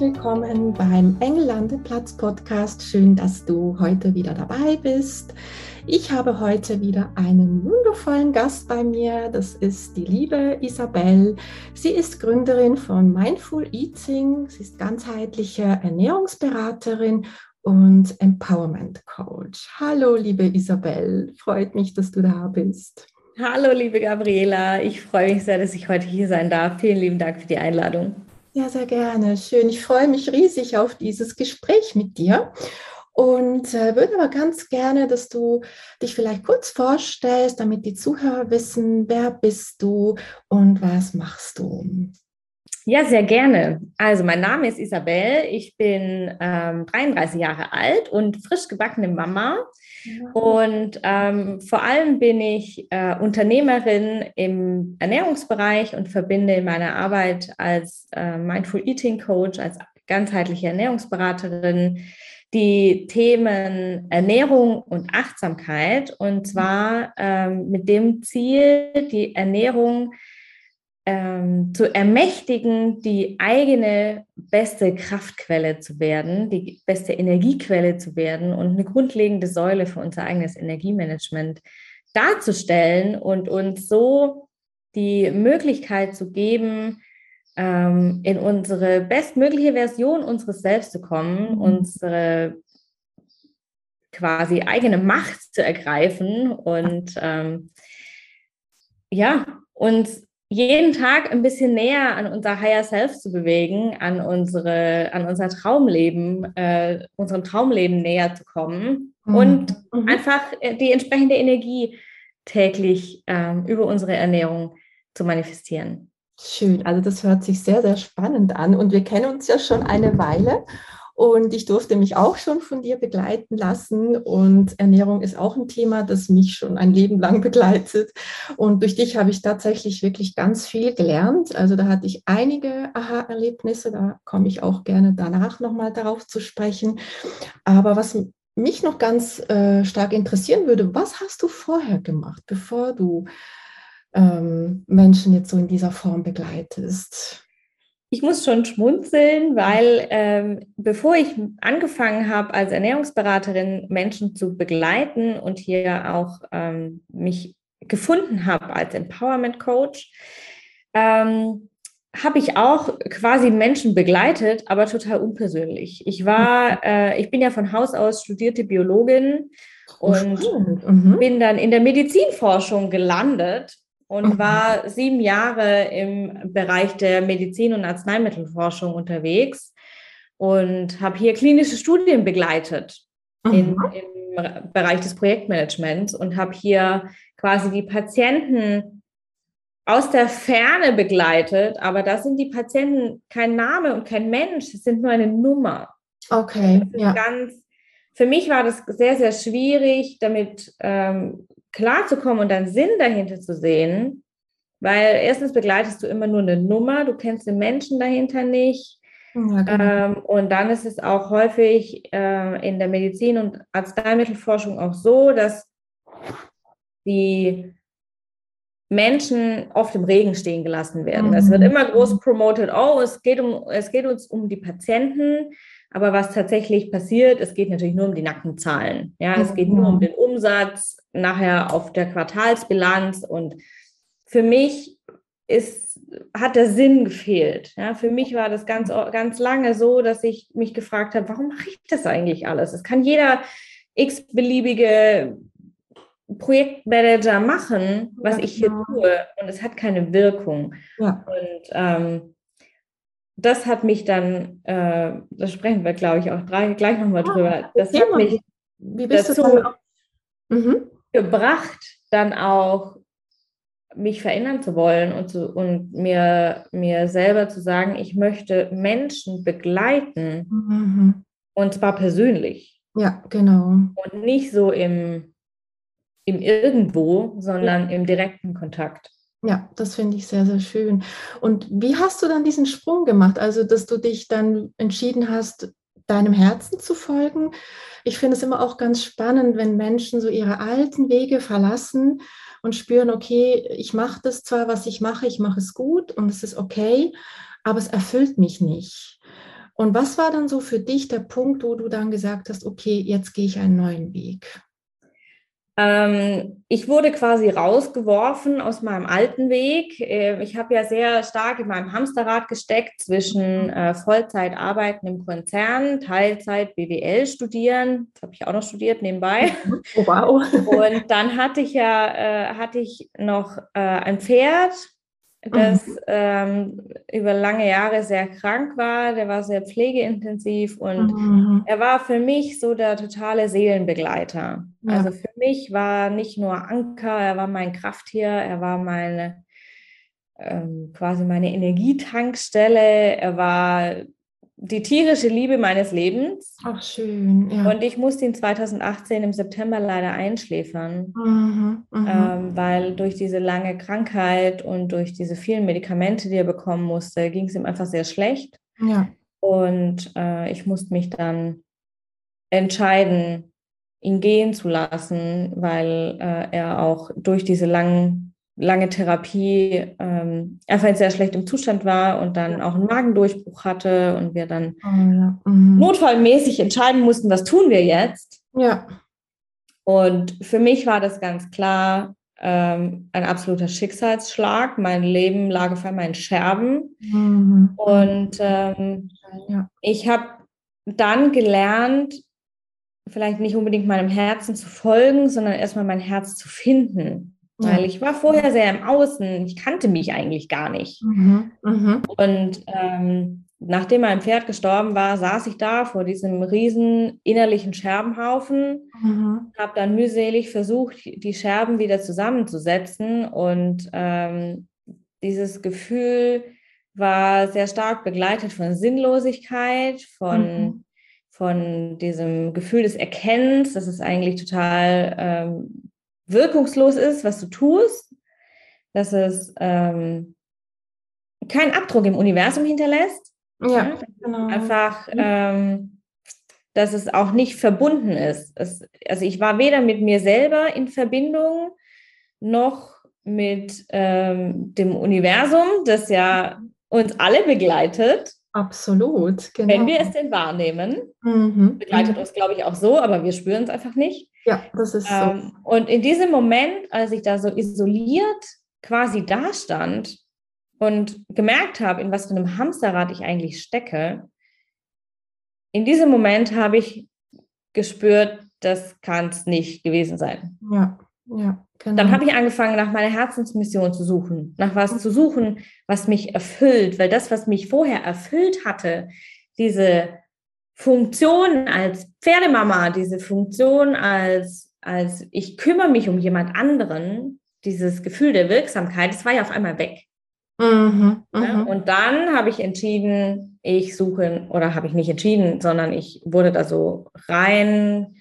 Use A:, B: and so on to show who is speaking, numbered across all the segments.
A: Willkommen beim Engellandeplatz Podcast. Schön, dass du heute wieder dabei bist. Ich habe heute wieder einen wundervollen Gast bei mir. Das ist die liebe Isabel. Sie ist Gründerin von Mindful Eating. Sie ist ganzheitliche Ernährungsberaterin und Empowerment Coach. Hallo, liebe Isabel. Freut mich, dass du da bist.
B: Hallo, liebe Gabriela. Ich freue mich sehr, dass ich heute hier sein darf. Vielen lieben Dank für die Einladung.
A: Ja, sehr gerne. Schön. Ich freue mich riesig auf dieses Gespräch mit dir und äh, würde aber ganz gerne, dass du dich vielleicht kurz vorstellst, damit die Zuhörer wissen, wer bist du und was machst du.
B: Ja, sehr gerne. Also mein Name ist Isabel, ich bin ähm, 33 Jahre alt und frisch gebackene Mama. Und ähm, vor allem bin ich äh, Unternehmerin im Ernährungsbereich und verbinde in meiner Arbeit als äh, Mindful Eating Coach, als ganzheitliche Ernährungsberaterin die Themen Ernährung und Achtsamkeit. Und zwar ähm, mit dem Ziel, die Ernährung ähm, zu ermächtigen, die eigene beste Kraftquelle zu werden, die beste Energiequelle zu werden und eine grundlegende Säule für unser eigenes Energiemanagement darzustellen und uns so die Möglichkeit zu geben, ähm, in unsere bestmögliche Version unseres Selbst zu kommen, unsere quasi eigene Macht zu ergreifen und ähm, ja, uns jeden Tag ein bisschen näher an unser Higher Self zu bewegen, an unsere, an unser Traumleben, äh, unserem Traumleben näher zu kommen mhm. und mhm. einfach äh, die entsprechende Energie täglich ähm, über unsere Ernährung zu manifestieren.
A: Schön, also das hört sich sehr, sehr spannend an und wir kennen uns ja schon eine Weile und ich durfte mich auch schon von dir begleiten lassen. Und Ernährung ist auch ein Thema, das mich schon ein Leben lang begleitet. Und durch dich habe ich tatsächlich wirklich ganz viel gelernt. Also da hatte ich einige Aha-Erlebnisse. Da komme ich auch gerne danach nochmal darauf zu sprechen. Aber was mich noch ganz äh, stark interessieren würde, was hast du vorher gemacht, bevor du ähm, Menschen jetzt so in dieser Form begleitest?
B: Ich muss schon schmunzeln, weil ähm, bevor ich angefangen habe, als Ernährungsberaterin Menschen zu begleiten und hier auch ähm, mich gefunden habe als Empowerment Coach, ähm, habe ich auch quasi Menschen begleitet, aber total unpersönlich. Ich war, äh, ich bin ja von Haus aus studierte Biologin oh, und mhm. bin dann in der Medizinforschung gelandet und war sieben Jahre im Bereich der Medizin- und Arzneimittelforschung unterwegs und habe hier klinische Studien begleitet in, im Bereich des Projektmanagements und habe hier quasi die Patienten aus der Ferne begleitet, aber da sind die Patienten kein Name und kein Mensch, es sind nur eine Nummer.
A: Okay.
B: Ja. Ganz, für mich war das sehr, sehr schwierig, damit ähm, klarzukommen und dann Sinn dahinter zu sehen, weil erstens begleitest du immer nur eine Nummer, du kennst den Menschen dahinter nicht. Ja, genau. ähm, und dann ist es auch häufig äh, in der Medizin- und Arzneimittelforschung auch so, dass die Menschen oft im Regen stehen gelassen werden. Mhm. Es wird immer groß promoted, oh, es geht, um, es geht uns um die Patienten, aber was tatsächlich passiert, es geht natürlich nur um die nackten Zahlen. Ja, es geht nur um den Umsatz nachher auf der Quartalsbilanz und für mich ist, hat der Sinn gefehlt. Ja, für mich war das ganz, ganz lange so, dass ich mich gefragt habe, warum mache ich das eigentlich alles? Es kann jeder x-beliebige Projektmanager machen, was ich hier genau. tue, und es hat keine Wirkung. Ja. Und ähm, das hat mich dann, äh, das sprechen wir, glaube ich, auch gleich, gleich nochmal ah, drüber. Das hat mich dazu mhm. gebracht, dann auch mich verändern zu wollen und, zu, und mir, mir selber zu sagen, ich möchte Menschen begleiten, mhm. Und zwar persönlich.
A: Ja, genau.
B: Und nicht so im, im Irgendwo, sondern ja. im direkten Kontakt.
A: Ja, das finde ich sehr, sehr schön. Und wie hast du dann diesen Sprung gemacht? Also, dass du dich dann entschieden hast, deinem Herzen zu folgen. Ich finde es immer auch ganz spannend, wenn Menschen so ihre alten Wege verlassen und spüren, okay, ich mache das zwar, was ich mache, ich mache es gut und es ist okay, aber es erfüllt mich nicht. Und was war dann so für dich der Punkt, wo du dann gesagt hast, okay, jetzt gehe ich einen neuen Weg?
B: Ähm, ich wurde quasi rausgeworfen aus meinem alten Weg. Äh, ich habe ja sehr stark in meinem Hamsterrad gesteckt zwischen äh, Vollzeit arbeiten im Konzern, Teilzeit BWL studieren. Das habe ich auch noch studiert nebenbei. Oh, wow. Und dann hatte ich ja äh, hatte ich noch äh, ein Pferd das mhm. ähm, über lange Jahre sehr krank war. Der war sehr pflegeintensiv und mhm. er war für mich so der totale Seelenbegleiter. Ja. Also für mich war nicht nur Anker, er war mein Krafttier, er war meine ähm, quasi meine Energietankstelle, er war die tierische Liebe meines Lebens.
A: Ach, schön.
B: Ja. Und ich musste ihn 2018 im September leider einschläfern, mhm, mhm, ähm, weil durch diese lange Krankheit und durch diese vielen Medikamente, die er bekommen musste, ging es ihm einfach sehr schlecht. Ja. Und äh, ich musste mich dann entscheiden, ihn gehen zu lassen, weil äh, er auch durch diese langen lange Therapie ähm, einfach in sehr schlechtem Zustand war und dann auch einen Magendurchbruch hatte und wir dann oh, ja. mhm. notfallmäßig entscheiden mussten, was tun wir jetzt. Ja. Und für mich war das ganz klar ähm, ein absoluter Schicksalsschlag. Mein Leben lag auf einmal in Scherben. Mhm. Und ähm, ja. ich habe dann gelernt, vielleicht nicht unbedingt meinem Herzen zu folgen, sondern erstmal mein Herz zu finden. Weil ich war vorher sehr im Außen, ich kannte mich eigentlich gar nicht. Mhm. Mhm. Und ähm, nachdem mein Pferd gestorben war, saß ich da vor diesem riesen innerlichen Scherbenhaufen, mhm. habe dann mühselig versucht, die Scherben wieder zusammenzusetzen. Und ähm, dieses Gefühl war sehr stark begleitet von Sinnlosigkeit, von, mhm. von diesem Gefühl des Erkennens, dass es eigentlich total ähm, wirkungslos ist, was du tust, dass es ähm, keinen Abdruck im Universum hinterlässt. Ja, genau. Einfach, ähm, dass es auch nicht verbunden ist. Es, also ich war weder mit mir selber in Verbindung noch mit ähm, dem Universum, das ja uns alle begleitet.
A: Absolut,
B: genau. Wenn wir es denn wahrnehmen, mhm. begleitet mhm. uns, glaube ich, auch so, aber wir spüren es einfach nicht.
A: Ja, das ist
B: ähm, so. Und in diesem Moment, als ich da so isoliert quasi dastand und gemerkt habe, in was für einem Hamsterrad ich eigentlich stecke, in diesem Moment habe ich gespürt, das kann es nicht gewesen sein. Ja, ja. Genau. Dann habe ich angefangen, nach meiner Herzensmission zu suchen, nach was zu suchen, was mich erfüllt, weil das, was mich vorher erfüllt hatte, diese Funktion als Pferdemama, diese Funktion als, als ich kümmere mich um jemand anderen, dieses Gefühl der Wirksamkeit, das war ja auf einmal weg. Mhm, ja, mhm. und dann habe ich entschieden, ich suche, oder habe ich nicht entschieden, sondern ich wurde da so rein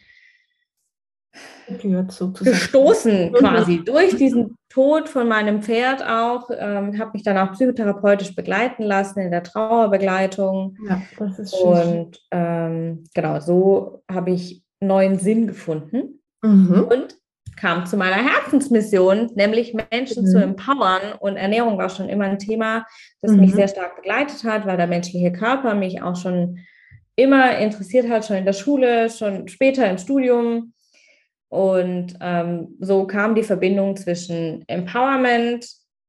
B: gestoßen quasi durch diesen Tod von meinem Pferd auch. Ähm, habe mich dann auch psychotherapeutisch begleiten lassen in der Trauerbegleitung. Ja, das ist schön. Und ähm, genau, so habe ich neuen Sinn gefunden mhm. und kam zu meiner Herzensmission, nämlich Menschen mhm. zu empowern. Und Ernährung war schon immer ein Thema, das mhm. mich sehr stark begleitet hat, weil der menschliche Körper mich auch schon immer interessiert hat, schon in der Schule, schon später im Studium. Und ähm, so kam die Verbindung zwischen Empowerment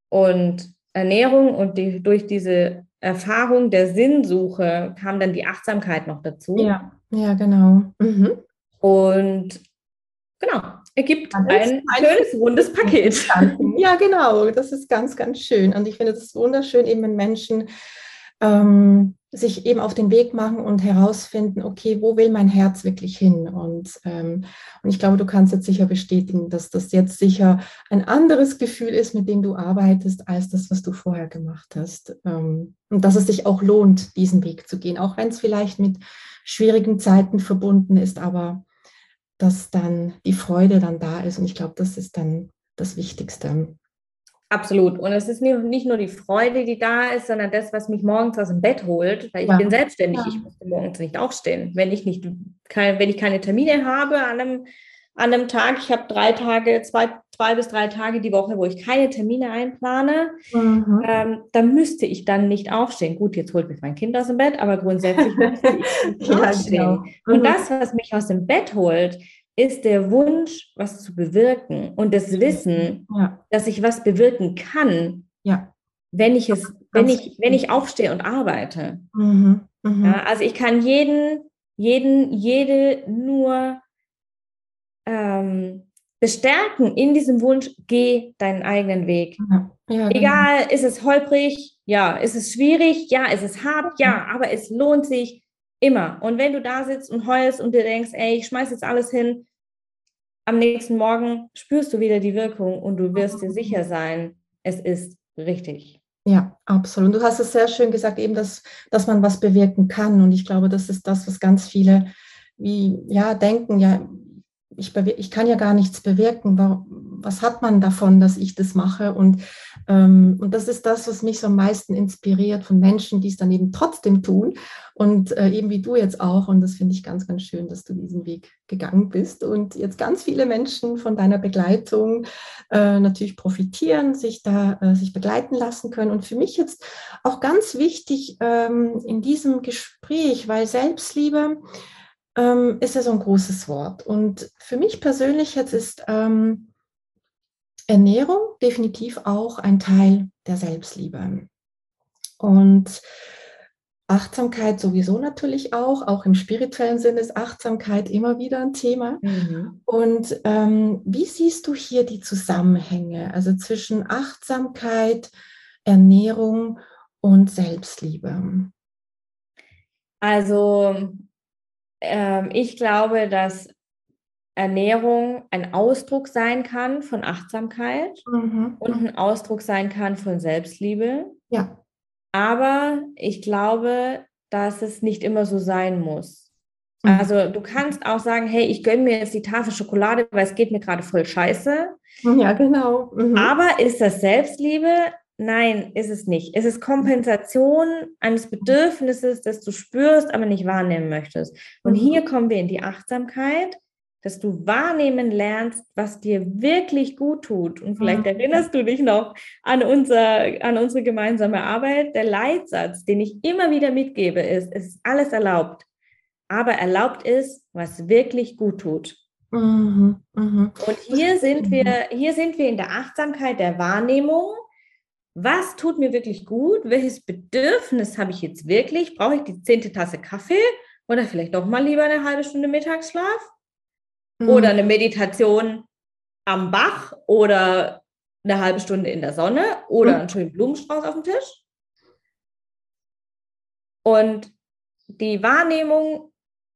B: und Ernährung und die, durch diese Erfahrung der Sinnsuche kam dann die Achtsamkeit noch dazu.
A: Ja, ja, genau. Mhm.
B: Und genau, ergibt ein, ein schönes, rundes Paket.
A: Ja, genau, das ist ganz, ganz schön. Und ich finde es wunderschön, eben wenn Menschen ähm, sich eben auf den Weg machen und herausfinden, okay, wo will mein Herz wirklich hin? Und, ähm, und ich glaube, du kannst jetzt sicher bestätigen, dass das jetzt sicher ein anderes Gefühl ist, mit dem du arbeitest, als das, was du vorher gemacht hast. Ähm, und dass es sich auch lohnt, diesen Weg zu gehen, auch wenn es vielleicht mit schwierigen Zeiten verbunden ist, aber dass dann die Freude dann da ist. Und ich glaube, das ist dann das Wichtigste.
B: Absolut. Und es ist nicht nur die Freude, die da ist, sondern das, was mich morgens aus dem Bett holt, weil ich ja. bin selbstständig. Ja. Ich muss morgens nicht aufstehen. Wenn ich nicht, wenn ich keine Termine habe an einem, an einem Tag, ich habe drei Tage, zwei, zwei bis drei Tage die Woche, wo ich keine Termine einplane, mhm. ähm, dann müsste ich dann nicht aufstehen. Gut, jetzt holt mich mein Kind aus dem Bett, aber grundsätzlich müsste ich nicht ja, aufstehen. Genau. Mhm. Und das, was mich aus dem Bett holt, ist der Wunsch, was zu bewirken und das Wissen, ja. dass ich was bewirken kann, ja. wenn ich es, wenn ich, wenn ich aufstehe und arbeite. Mhm. Mhm. Ja, also ich kann jeden, jeden, jede nur ähm, bestärken in diesem Wunsch, geh deinen eigenen Weg. Genau. Egal, ist es holprig, ja, ist es schwierig, ja, ist es hart, ja, aber es lohnt sich, Immer. Und wenn du da sitzt und heulst und dir denkst, ey, ich schmeiß jetzt alles hin, am nächsten Morgen spürst du wieder die Wirkung und du wirst dir sicher sein, es ist richtig.
A: Ja, absolut. Du hast es sehr schön gesagt, eben, dass, dass man was bewirken kann. Und ich glaube, das ist das, was ganz viele wie, ja, denken, ja, ich, ich kann ja gar nichts bewirken. Was hat man davon, dass ich das mache? Und, ähm, und das ist das, was mich so am meisten inspiriert von Menschen, die es dann eben trotzdem tun. Und äh, eben wie du jetzt auch. Und das finde ich ganz, ganz schön, dass du diesen Weg gegangen bist und jetzt ganz viele Menschen von deiner Begleitung äh, natürlich profitieren, sich da äh, sich begleiten lassen können. Und für mich jetzt auch ganz wichtig ähm, in diesem Gespräch, weil Selbstliebe, ähm, ist ja so ein großes Wort. Und für mich persönlich jetzt ist ähm, Ernährung definitiv auch ein Teil der Selbstliebe. Und Achtsamkeit sowieso natürlich auch, auch im spirituellen Sinne ist Achtsamkeit immer wieder ein Thema. Mhm. Und ähm, wie siehst du hier die Zusammenhänge, also zwischen Achtsamkeit, Ernährung und Selbstliebe?
B: Also ähm, ich glaube, dass Ernährung ein Ausdruck sein kann von Achtsamkeit mhm. und ein Ausdruck sein kann von Selbstliebe. Ja. Aber ich glaube, dass es nicht immer so sein muss. Mhm. Also du kannst auch sagen, hey, ich gönne mir jetzt die Tafel Schokolade, weil es geht mir gerade voll scheiße.
A: Ja, genau.
B: Mhm. Aber ist das Selbstliebe? Nein, ist es nicht. Es ist Kompensation eines Bedürfnisses, das du spürst, aber nicht wahrnehmen möchtest. Und mhm. hier kommen wir in die Achtsamkeit, dass du wahrnehmen lernst, was dir wirklich gut tut. Und vielleicht mhm. erinnerst du dich noch an, unser, an unsere gemeinsame Arbeit. Der Leitsatz, den ich immer wieder mitgebe, ist, es ist alles erlaubt. Aber erlaubt ist, was wirklich gut tut. Mhm, mh. Und hier sind wir, hier sind wir in der Achtsamkeit der Wahrnehmung was tut mir wirklich gut? Welches Bedürfnis habe ich jetzt wirklich? Brauche ich die zehnte Tasse Kaffee oder vielleicht doch mal lieber eine halbe Stunde Mittagsschlaf? Mhm. Oder eine Meditation am Bach oder eine halbe Stunde in der Sonne oder mhm. einen schönen Blumenstrauß auf dem Tisch? Und die Wahrnehmung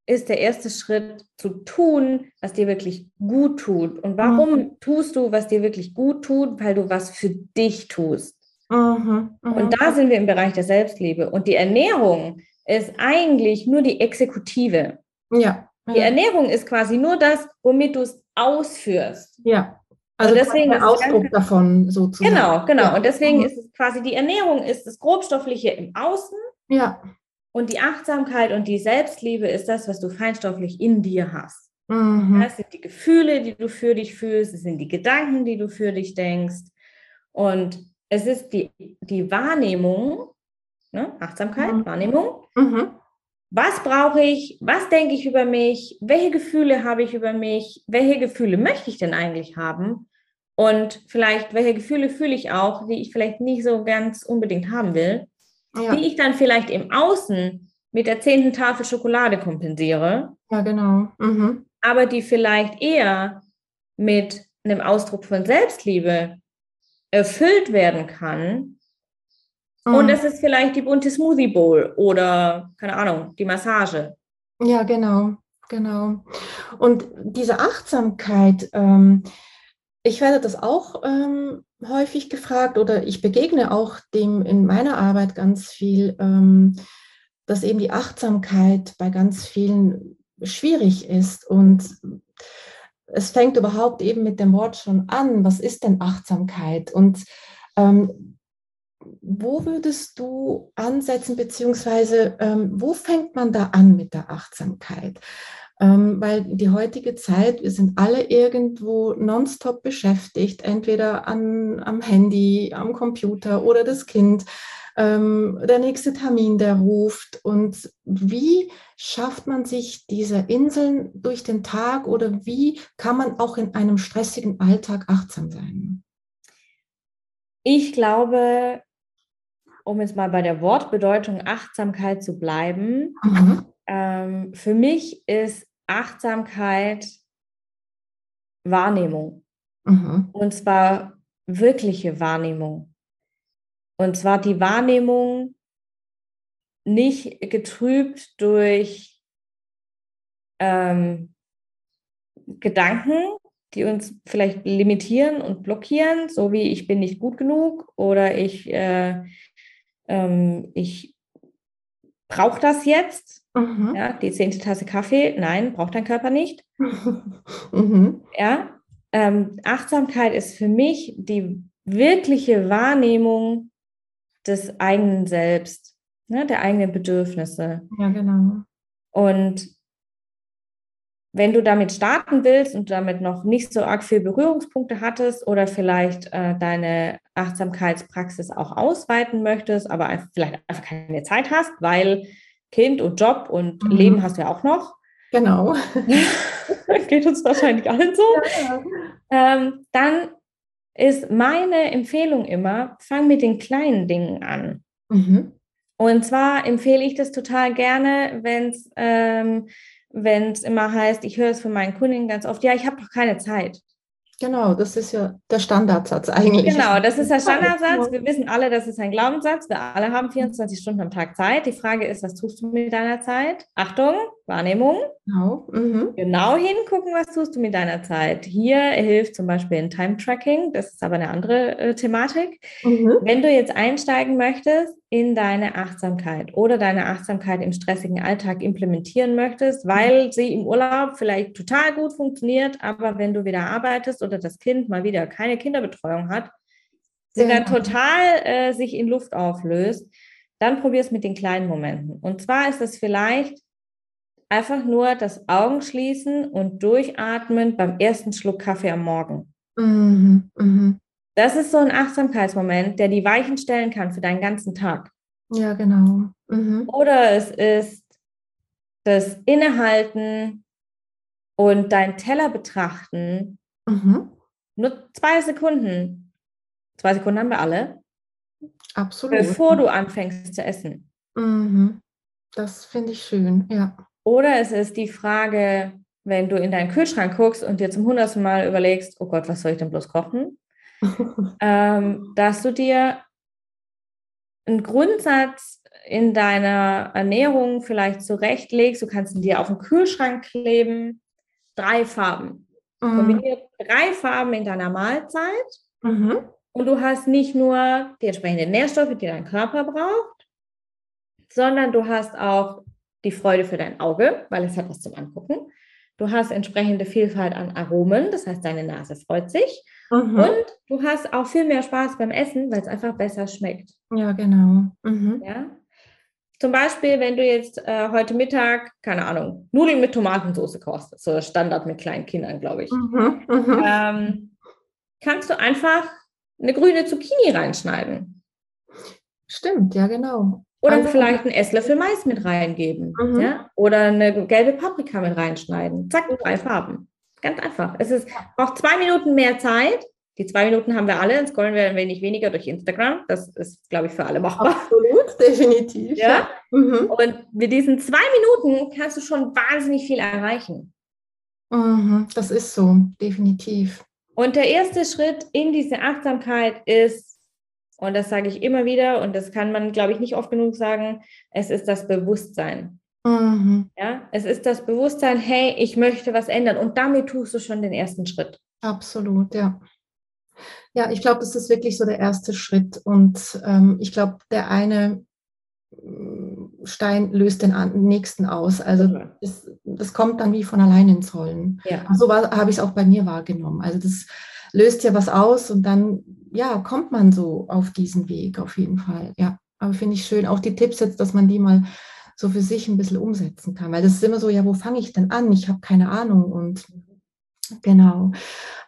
B: ist der erste Schritt zu tun, was dir wirklich gut tut. Und warum mhm. tust du, was dir wirklich gut tut? Weil du was für dich tust. Mhm. Und da sind wir im Bereich der Selbstliebe. Und die Ernährung ist eigentlich nur die Exekutive. Ja. Die Ernährung ist quasi nur das, womit du es ausführst.
A: Ja. Also und deswegen ein Ausdruck ganz,
B: davon sozusagen. Genau, genau. Ja. Und deswegen mhm. ist es quasi die Ernährung ist das Grobstoffliche im Außen. Ja. Und die Achtsamkeit und die Selbstliebe ist das, was du feinstofflich in dir hast. Mhm. Das sind die Gefühle, die du für dich fühlst, es sind die Gedanken, die du für dich denkst. Und es ist die, die Wahrnehmung, ne? Achtsamkeit, mhm. Wahrnehmung. Mhm. Was brauche ich? Was denke ich über mich? Welche Gefühle habe ich über mich? Welche Gefühle möchte ich denn eigentlich haben? Und vielleicht, welche Gefühle fühle ich auch, die ich vielleicht nicht so ganz unbedingt haben will, ja. die ich dann vielleicht im Außen mit der zehnten Tafel Schokolade kompensiere.
A: Ja, genau. Mhm.
B: Aber die vielleicht eher mit einem Ausdruck von Selbstliebe erfüllt werden kann. Mhm. Und es ist vielleicht die bunte Smoothie Bowl oder, keine Ahnung, die Massage.
A: Ja, genau, genau. Und diese Achtsamkeit, ähm, ich werde das auch ähm, häufig gefragt oder ich begegne auch dem in meiner Arbeit ganz viel. Ähm, dass eben die Achtsamkeit bei ganz vielen schwierig ist und es fängt überhaupt eben mit dem Wort schon an. Was ist denn Achtsamkeit? Und ähm, wo würdest du ansetzen, beziehungsweise ähm, wo fängt man da an mit der Achtsamkeit? Ähm, weil die heutige Zeit, wir sind alle irgendwo nonstop beschäftigt, entweder an, am Handy, am Computer oder das Kind ähm, der nächste Termin, der ruft. Und wie schafft man sich diese Inseln durch den Tag oder wie kann man auch in einem stressigen Alltag achtsam sein?
B: Ich glaube, um jetzt mal bei der Wortbedeutung Achtsamkeit zu bleiben, mhm. ähm, für mich ist Achtsamkeit Wahrnehmung. Mhm. Und zwar wirkliche Wahrnehmung. Und zwar die Wahrnehmung nicht getrübt durch ähm, Gedanken, die uns vielleicht limitieren und blockieren, so wie ich bin nicht gut genug oder ich, äh, ähm, ich brauche das jetzt. Mhm. Ja, die zehnte Tasse Kaffee, nein, braucht dein Körper nicht. mhm. Ja, ähm, Achtsamkeit ist für mich die wirkliche Wahrnehmung des eigenen Selbst, ne, der eigenen Bedürfnisse.
A: Ja, genau.
B: Und wenn du damit starten willst und damit noch nicht so arg viel Berührungspunkte hattest oder vielleicht äh, deine Achtsamkeitspraxis auch ausweiten möchtest, aber vielleicht einfach keine Zeit hast, weil Kind und Job und mhm. Leben hast du ja auch noch.
A: Genau.
B: Geht uns wahrscheinlich allen so. Ja. Ähm, dann ist meine Empfehlung immer, fang mit den kleinen Dingen an. Mhm. Und zwar empfehle ich das total gerne, wenn es ähm, immer heißt, ich höre es von meinen Kundinnen ganz oft, ja, ich habe doch keine Zeit.
A: Genau, das ist ja der Standardsatz eigentlich.
B: Genau, das ist der Standardsatz. Wir wissen alle, das ist ein Glaubenssatz. Wir alle haben 24 Stunden am Tag Zeit. Die Frage ist, was tust du mit deiner Zeit? Achtung, Wahrnehmung. Genau. Mhm. Genau hingucken, was tust du mit deiner Zeit. Hier hilft zum Beispiel ein Time-Tracking. Das ist aber eine andere äh, Thematik. Mhm. Wenn du jetzt einsteigen möchtest in deine Achtsamkeit oder deine Achtsamkeit im stressigen Alltag implementieren möchtest, weil sie im Urlaub vielleicht total gut funktioniert, aber wenn du wieder arbeitest oder das Kind mal wieder keine Kinderbetreuung hat, sie dann total äh, sich in Luft auflöst, dann probier es mit den kleinen Momenten. Und zwar ist es vielleicht einfach nur das Augenschließen und durchatmen beim ersten Schluck Kaffee am Morgen. Mhm, mh. Das ist so ein Achtsamkeitsmoment, der die Weichen stellen kann für deinen ganzen Tag.
A: Ja, genau. Mhm.
B: Oder es ist das Innehalten und dein Teller betrachten. Mhm. Nur zwei Sekunden. Zwei Sekunden haben wir alle.
A: Absolut.
B: Bevor du anfängst zu essen.
A: Mhm. Das finde ich schön, ja.
B: Oder es ist die Frage, wenn du in deinen Kühlschrank guckst und dir zum hundertsten Mal überlegst, oh Gott, was soll ich denn bloß kochen? ähm, dass du dir einen Grundsatz in deiner Ernährung vielleicht zurechtlegst. Du kannst ihn dir auf den Kühlschrank kleben. Drei Farben. Mhm. Kombiniert drei Farben in deiner Mahlzeit. Mhm. Und du hast nicht nur die entsprechenden Nährstoffe, die dein Körper braucht, sondern du hast auch die Freude für dein Auge, weil es hat was zum Angucken. Du hast entsprechende Vielfalt an Aromen, das heißt, deine Nase freut sich. Mhm. Und du hast auch viel mehr Spaß beim Essen, weil es einfach besser schmeckt.
A: Ja, genau. Mhm.
B: Ja? Zum Beispiel, wenn du jetzt äh, heute Mittag, keine Ahnung, Nudeln mit Tomatensauce kochst, so Standard mit kleinen Kindern, glaube ich, mhm. mhm. Ähm, kannst du einfach eine grüne Zucchini reinschneiden.
A: Stimmt, ja, genau.
B: Oder also, vielleicht einen Esslöffel Mais mit reingeben. Mhm. Ja? Oder eine gelbe Paprika mit reinschneiden. Zack, drei Farben. Ganz einfach. Es ist, braucht zwei Minuten mehr Zeit. Die zwei Minuten haben wir alle, dann scrollen wir ein wenig weniger durch Instagram. Das ist, glaube ich, für alle machbar.
A: Absolut, definitiv.
B: Ja? Mhm. Und mit diesen zwei Minuten kannst du schon wahnsinnig viel erreichen.
A: Mhm, das ist so, definitiv.
B: Und der erste Schritt in diese Achtsamkeit ist, und das sage ich immer wieder, und das kann man, glaube ich, nicht oft genug sagen, es ist das Bewusstsein. Mhm. Ja, es ist das Bewusstsein, hey, ich möchte was ändern. Und damit tust du schon den ersten Schritt.
A: Absolut, ja. Ja, ich glaube, das ist wirklich so der erste Schritt. Und ähm, ich glaube, der eine mm, Stein löst den nächsten aus. Also das, das kommt dann wie von allein ins Rollen. Ja. So habe ich es auch bei mir wahrgenommen. Also das löst ja was aus und dann ja, kommt man so auf diesen Weg auf jeden Fall. Ja, aber finde ich schön, auch die Tipps jetzt, dass man die mal so für sich ein bisschen umsetzen kann. Weil das ist immer so, ja, wo fange ich denn an? Ich habe keine Ahnung und genau.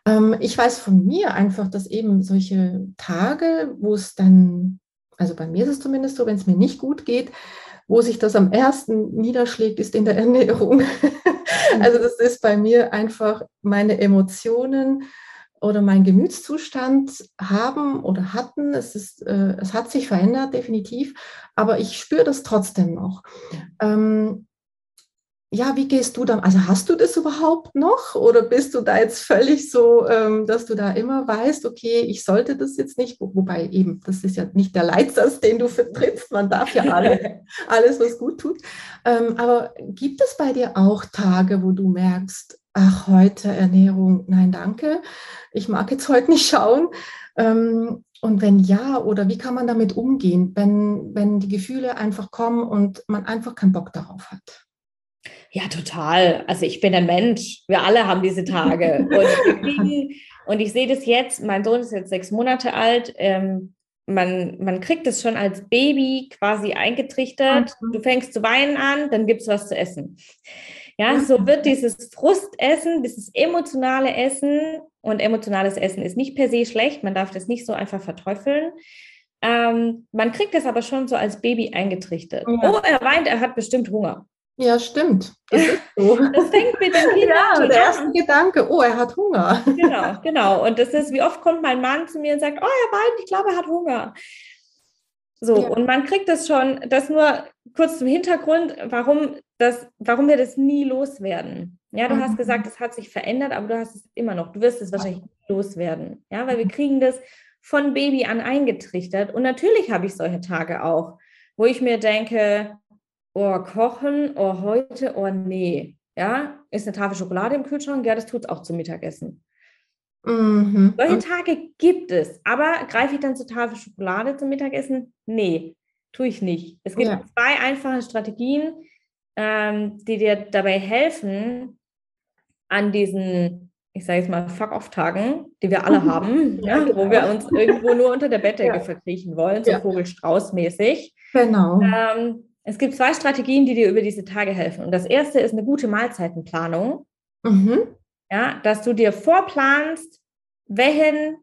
A: Ähm, ich weiß von mir einfach, dass eben solche Tage, wo es dann, also bei mir ist es zumindest so, wenn es mir nicht gut geht, wo sich das am ersten niederschlägt, ist in der Ernährung. also das ist bei mir einfach meine Emotionen oder mein Gemütszustand haben oder hatten. Es, ist, äh, es hat sich verändert, definitiv, aber ich spüre das trotzdem noch. Ähm, ja, wie gehst du dann? Also hast du das überhaupt noch oder bist du da jetzt völlig so, ähm, dass du da immer weißt, okay, ich sollte das jetzt nicht, wobei eben, das ist ja nicht der Leitsatz, den du vertrittst, man darf ja alle, alles, was gut tut. Ähm, aber gibt es bei dir auch Tage, wo du merkst, ach, heute Ernährung, nein, danke, ich mag jetzt heute nicht schauen? Ähm, und wenn ja, oder wie kann man damit umgehen, wenn, wenn die Gefühle einfach kommen und man einfach keinen Bock darauf hat?
B: Ja, total. Also ich bin ein Mensch. Wir alle haben diese Tage. Und, kriegen, und ich sehe das jetzt, mein Sohn ist jetzt sechs Monate alt. Ähm, man, man kriegt es schon als Baby quasi eingetrichtert. Mhm. Du fängst zu weinen an, dann gibt es was zu essen. Ja, so wird dieses Frustessen, dieses emotionale Essen, und emotionales Essen ist nicht per se schlecht, man darf das nicht so einfach verteufeln. Ähm, man kriegt es aber schon so als Baby eingetrichtert. Ja. Oh, er weint, er hat bestimmt Hunger.
A: Ja, stimmt. Das, so.
B: das fängt mit dem Kind ja,
A: an. Der erste Gedanke, oh, er hat Hunger.
B: Genau, genau. Und das ist, wie oft kommt mein Mann zu mir und sagt, oh, er weint, ich glaube, er hat Hunger. So, ja. und man kriegt das schon, das nur kurz zum Hintergrund, warum, das, warum wir das nie loswerden. Ja, du mhm. hast gesagt, es hat sich verändert, aber du hast es immer noch. Du wirst es wahrscheinlich nie loswerden. Ja, weil wir kriegen das von Baby an eingetrichtert. Und natürlich habe ich solche Tage auch, wo ich mir denke, oh, kochen, oh, heute, oh, nee. Ja, ist eine Tafel Schokolade im Kühlschrank? Ja, das tut es auch zum Mittagessen. Mhm. Solche Tage gibt es. Aber greife ich dann zur Tafel Schokolade zum Mittagessen? Nee, tue ich nicht. Es gibt ja. zwei einfache Strategien, ähm, die dir dabei helfen, an diesen, ich sage jetzt mal, Fuck-Off-Tagen, die wir alle haben, ja, ja, wo wir genau. uns irgendwo nur unter der Bettdecke ja. verkriechen wollen, so ja. Vogelstrauß-mäßig.
A: Genau.
B: Ähm, es gibt zwei Strategien, die dir über diese Tage helfen. Und das erste ist eine gute Mahlzeitenplanung. Mhm. Ja, dass du dir vorplanst, welchen,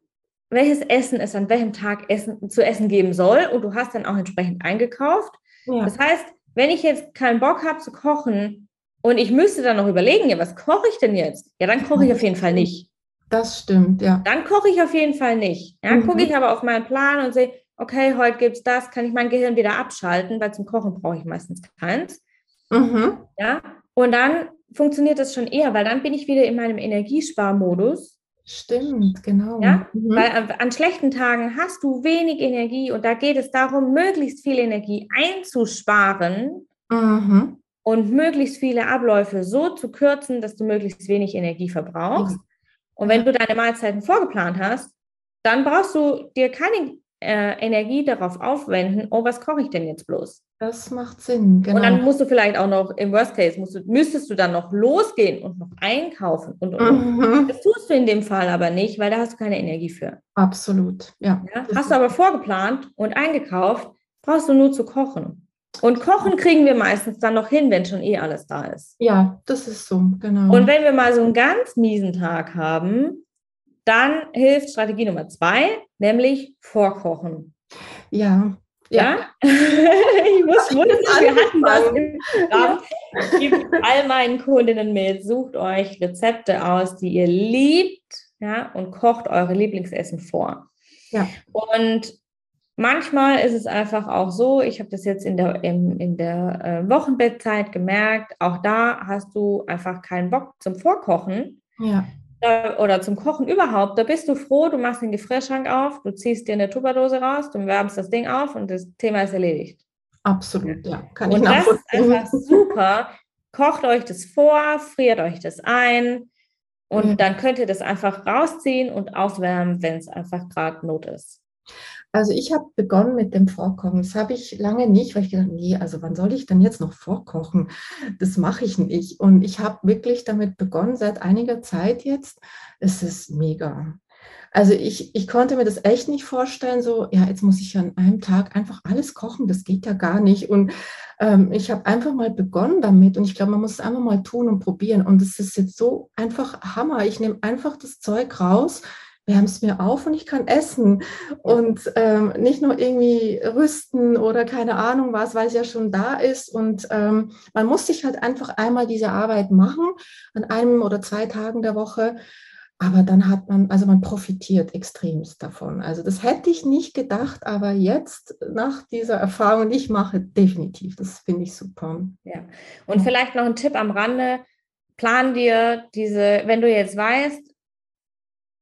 B: welches Essen es an welchem Tag essen, zu essen geben soll. Und du hast dann auch entsprechend eingekauft. Ja. Das heißt, wenn ich jetzt keinen Bock habe zu kochen und ich müsste dann noch überlegen, ja, was koche ich denn jetzt? Ja, dann koche ich auf jeden Fall nicht.
A: Das stimmt, ja.
B: Dann koche ich auf jeden Fall nicht. Ja, mhm. gucke ich aber auf meinen Plan und sehe, okay, heute gibt es das, kann ich mein Gehirn wieder abschalten, weil zum Kochen brauche ich meistens keins. Mhm. Ja, und dann funktioniert das schon eher, weil dann bin ich wieder in meinem Energiesparmodus.
A: Stimmt, genau.
B: Ja, mhm. weil an, schlechten Tagen hast du wenig Energie und da geht es darum, möglichst viel Energie einzusparen mhm. und möglichst viele Abläufe so zu kürzen, dass du möglichst wenig Energie verbrauchst. Mhm. Und wenn du deine Mahlzeiten vorgeplant hast, dann brauchst du dir keine äh, Energie darauf aufwenden, oh, was koche ich denn jetzt bloß?
A: Das macht Sinn,
B: genau. Und dann musst du vielleicht auch noch, im Worst Case, musst du, müsstest du dann noch losgehen und noch einkaufen. Und, und, mhm. Das tust du in dem Fall aber nicht, weil da hast du keine Energie für.
A: Absolut, ja.
B: ja? Hast du aber vorgeplant und eingekauft, brauchst du nur zu kochen. Und kochen kriegen wir meistens dann noch hin, wenn schon eh alles da ist.
A: Ja, das ist so, genau.
B: Und wenn wir mal so einen ganz miesen Tag haben, dann hilft Strategie Nummer zwei, nämlich vorkochen.
A: Ja.
B: Ja, ich muss wundern, wir hatten das im Programm. Ich gebe all meinen Kundinnen mit, sucht euch Rezepte aus, die ihr liebt, ja, und kocht eure Lieblingsessen vor. Ja. Und manchmal ist es einfach auch so, ich habe das jetzt in der, in, in der äh, Wochenbettzeit gemerkt, auch da hast du einfach keinen Bock zum Vorkochen. Ja oder zum Kochen überhaupt, da bist du froh, du machst den Gefrierschrank auf, du ziehst dir eine Tupperdose raus, du wärmst das Ding auf und das Thema ist erledigt.
A: Absolut, ja.
B: Kann und ich das ist einfach super. Kocht euch das vor, friert euch das ein und mhm. dann könnt ihr das einfach rausziehen und aufwärmen, wenn es einfach gerade Not ist.
A: Also ich habe begonnen mit dem Vorkochen. Das habe ich lange nicht, weil ich gedacht, nee, also wann soll ich denn jetzt noch vorkochen? Das mache ich nicht. Und ich habe wirklich damit begonnen, seit einiger Zeit jetzt. Es ist mega. Also ich, ich konnte mir das echt nicht vorstellen, so, ja, jetzt muss ich an einem Tag einfach alles kochen, das geht ja gar nicht. Und ähm, ich habe einfach mal begonnen damit und ich glaube, man muss es einfach mal tun und probieren. Und es ist jetzt so einfach Hammer. Ich nehme einfach das Zeug raus, wärme es mir auf und ich kann essen und ähm, nicht nur irgendwie rüsten oder keine Ahnung was, weil es ja schon da ist. Und ähm, man muss sich halt einfach einmal diese Arbeit machen an einem oder zwei Tagen der Woche. Aber dann hat man, also man profitiert extremst davon. Also das hätte ich nicht gedacht, aber jetzt nach dieser Erfahrung, ich mache definitiv, das finde ich super.
B: Ja, und vielleicht noch ein Tipp am Rande, plan dir diese, wenn du jetzt weißt,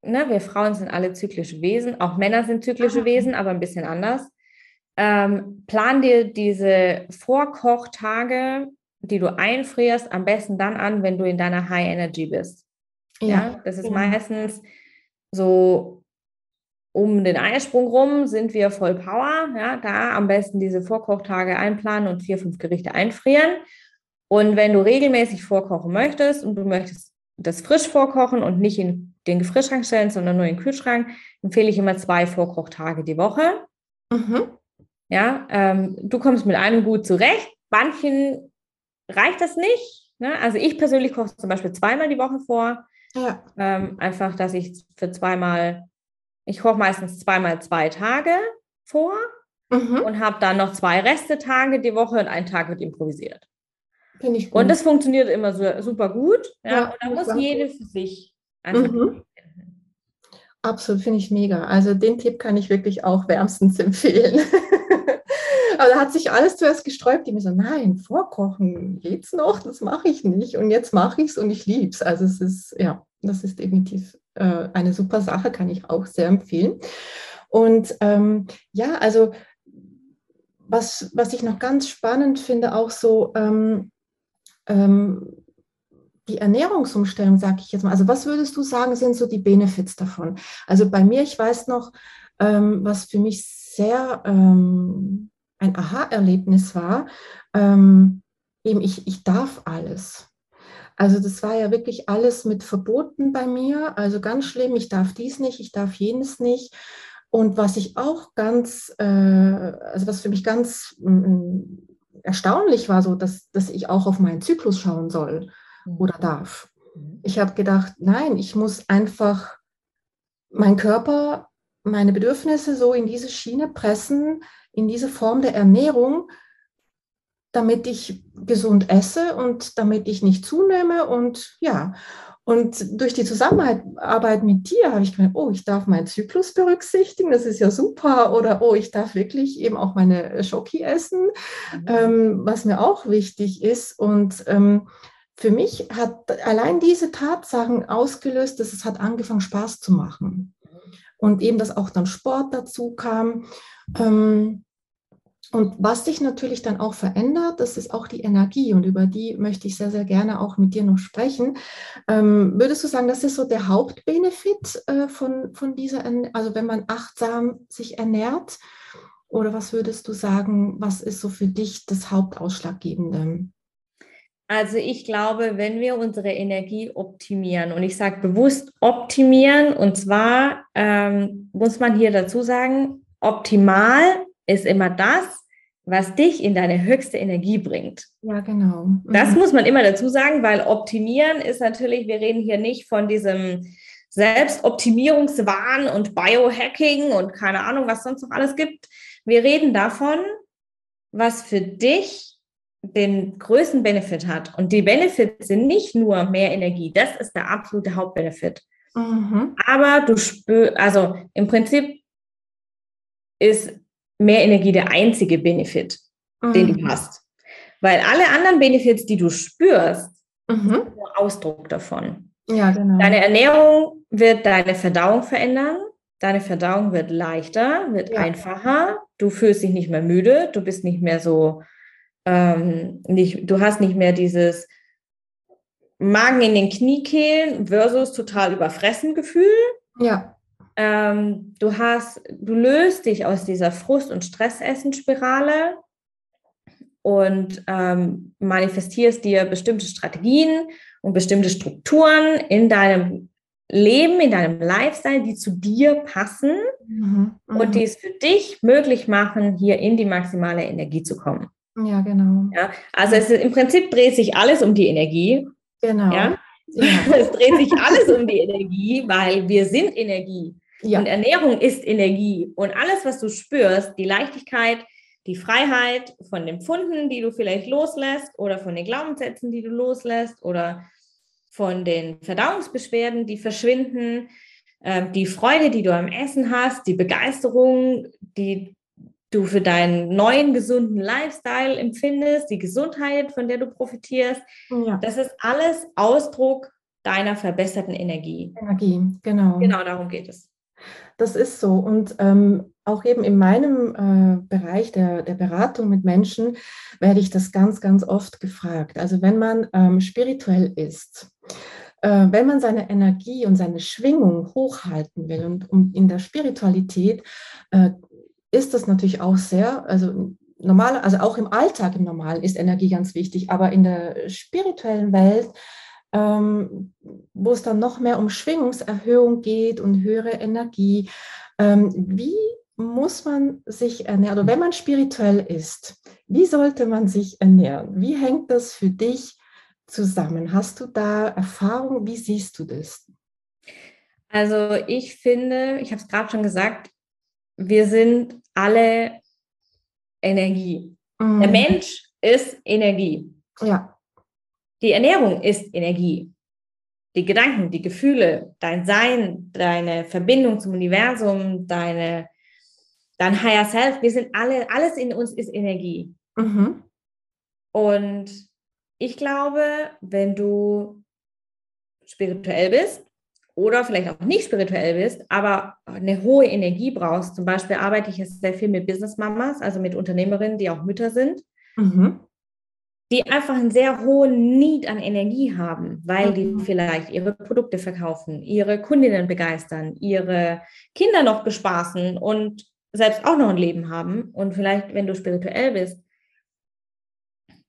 B: ne, wir Frauen sind alle zyklische Wesen, auch Männer sind zyklische ah. Wesen, aber ein bisschen anders. Ähm, plan dir diese Vorkochtage, die du einfrierst, am besten dann an, wenn du in deiner High Energy bist. Ja, ja das ist ja. meistens so um den Eisprung rum sind wir voll Power. Ja, da am besten diese Vorkochtage einplanen und vier, fünf Gerichte einfrieren. Und wenn du regelmäßig vorkochen möchtest und du möchtest das frisch vorkochen und nicht in den Gefrierschrank stellen, sondern nur in den Kühlschrank, empfehle ich immer zwei Vorkochtage die Woche. Mhm. Ja, ähm, du kommst mit einem gut zurecht. Manchen reicht das nicht. Ne? Also ich persönlich koche zum Beispiel zweimal die Woche vor. Ja. Ähm, einfach, dass ich für zweimal, ich koche meistens zweimal zwei Tage vor mhm. und habe dann noch zwei Restetage die Woche und ein Tag wird improvisiert. Finde ich gut. Und das funktioniert immer so, super gut. Ja, ja und da muss jede für sich mhm.
A: Absolut, finde ich mega. Also den Tipp kann ich wirklich auch wärmstens empfehlen. Aber da hat sich alles zuerst gesträubt, die mir so, nein, vorkochen geht's noch, das mache ich nicht. Und jetzt mache ich es und ich liebe es. Also es ist, ja, das ist definitiv äh, eine super Sache, kann ich auch sehr empfehlen. Und ähm, ja, also was, was ich noch ganz spannend finde, auch so, ähm, ähm, die Ernährungsumstellung, sage ich jetzt mal, also was würdest du sagen, sind so die Benefits davon? Also bei mir, ich weiß noch, ähm, was für mich sehr ähm, ein Aha-Erlebnis war, ähm, eben ich, ich darf alles. Also das war ja wirklich alles mit verboten bei mir, also ganz schlimm, ich darf dies nicht, ich darf jenes nicht. Und was ich auch ganz, äh, also was für mich ganz mm, erstaunlich war, so dass, dass ich auch auf meinen Zyklus schauen soll. Oder darf. Mhm. Ich habe gedacht, nein, ich muss einfach meinen Körper, meine Bedürfnisse so in diese Schiene pressen, in diese Form der Ernährung, damit ich gesund esse und damit ich nicht zunehme und ja. Und durch die Zusammenarbeit mit dir habe ich gemerkt, oh, ich darf meinen Zyklus berücksichtigen, das ist ja super. Oder oh, ich darf wirklich eben auch meine Schoki essen, mhm. ähm, was mir auch wichtig ist. Und ähm, für mich hat allein diese Tatsachen ausgelöst, dass es hat angefangen, Spaß zu machen. Und eben, dass auch dann Sport dazu kam. Ähm, und was sich natürlich dann auch verändert, das ist auch die Energie und über die möchte ich sehr, sehr gerne auch mit dir noch sprechen. Ähm, würdest du sagen, das ist so der Hauptbenefit äh, von, von dieser, also wenn man achtsam sich ernährt? Oder was würdest du sagen, was ist so für dich das Hauptausschlaggebende?
B: Also ich glaube, wenn wir unsere Energie optimieren, und ich sage bewusst optimieren, und zwar ähm, muss man hier dazu sagen, optimal ist immer das, was dich in deine höchste Energie bringt.
A: Ja, genau. Mhm.
B: Das muss man immer dazu sagen, weil optimieren ist natürlich, wir reden hier nicht von diesem Selbstoptimierungswahn und Biohacking und keine Ahnung, was sonst noch alles gibt. Wir reden davon, was für dich den größten Benefit hat. Und die Benefits sind nicht nur mehr Energie, das ist der absolute Hauptbenefit. Mhm. Aber du spürst, also im Prinzip ist mehr Energie der einzige Benefit, mhm. den du mhm. hast. Weil alle anderen Benefits, die du spürst, mhm. sind nur Ausdruck davon. Ja, genau. Deine Ernährung wird deine Verdauung verändern. Deine Verdauung wird leichter, wird ja. einfacher. Du fühlst dich nicht mehr müde. Du bist nicht mehr so, ähm, nicht, du hast nicht mehr dieses Magen in den Kniekehlen versus total überfressen Gefühl. Ja. ähm, du hast, du löst dich aus dieser Frust- und Stressessenspirale und ähm, manifestierst dir bestimmte Strategien und bestimmte Strukturen in deinem Leben, in deinem Lifestyle, die zu dir passen mhm. und mhm. die es für dich möglich machen, hier in die maximale Energie zu kommen.
A: Ja, genau.
B: Ja, also es ist, im Prinzip dreht sich alles um die Energie.
A: Genau.
B: Ja? ja. Es dreht sich alles um die Energie, weil wir sind Energie. Ja. Und Ernährung ist Energie. Und alles, was du spürst, die Leichtigkeit, die Freiheit von den Pfunden, die du vielleicht loslässt oder von den Glaubenssätzen, die du loslässt oder von den Verdauungsbeschwerden, die verschwinden, äh, die Freude, die du am Essen hast, die Begeisterung, die du für deinen neuen gesunden Lifestyle empfindest, die Gesundheit, von der du profitierst. Ja. Das ist alles Ausdruck deiner verbesserten Energie.
A: Energie, genau.
B: Genau darum geht es.
A: Das ist so. Und ähm, auch eben in meinem äh, Bereich der, der Beratung mit Menschen werde ich das ganz, ganz oft gefragt. Also wenn man ähm, spirituell ist, äh, wenn man seine Energie und seine Schwingung hochhalten will und um, in der Spiritualität äh, ist das natürlich auch sehr, also normal, also auch im Alltag im Normalen ist Energie ganz wichtig, aber in der spirituellen Welt ähm, wo es dann noch mehr um Schwingungserhöhung geht und höhere Energie. Ähm, wie muss man sich ernähren, oder wenn man spirituell ist, wie sollte man sich ernähren? Wie hängt das für dich zusammen? Hast du da Erfahrung? Wie siehst du das?
B: Also ich finde, ich habe es gerade schon gesagt, wir sind alle Energie. Mhm. Der Mensch ist Energie.
A: Ja.
B: Die Ernährung ist Energie. Die Gedanken, die Gefühle, dein Sein, deine Verbindung zum Universum, deine, dein Higher Self, wir sind alle, alles in uns ist Energie. Mhm. Und ich glaube, wenn du spirituell bist oder vielleicht auch nicht spirituell bist, aber eine hohe Energie brauchst, zum Beispiel arbeite ich jetzt sehr viel mit Business Mamas, also mit Unternehmerinnen, die auch Mütter sind. Mhm die einfach einen sehr hohen Need an Energie haben, weil die mhm. vielleicht ihre Produkte verkaufen, ihre Kundinnen begeistern, ihre Kinder noch bespaßen und selbst auch noch ein Leben haben. Und vielleicht, wenn du spirituell bist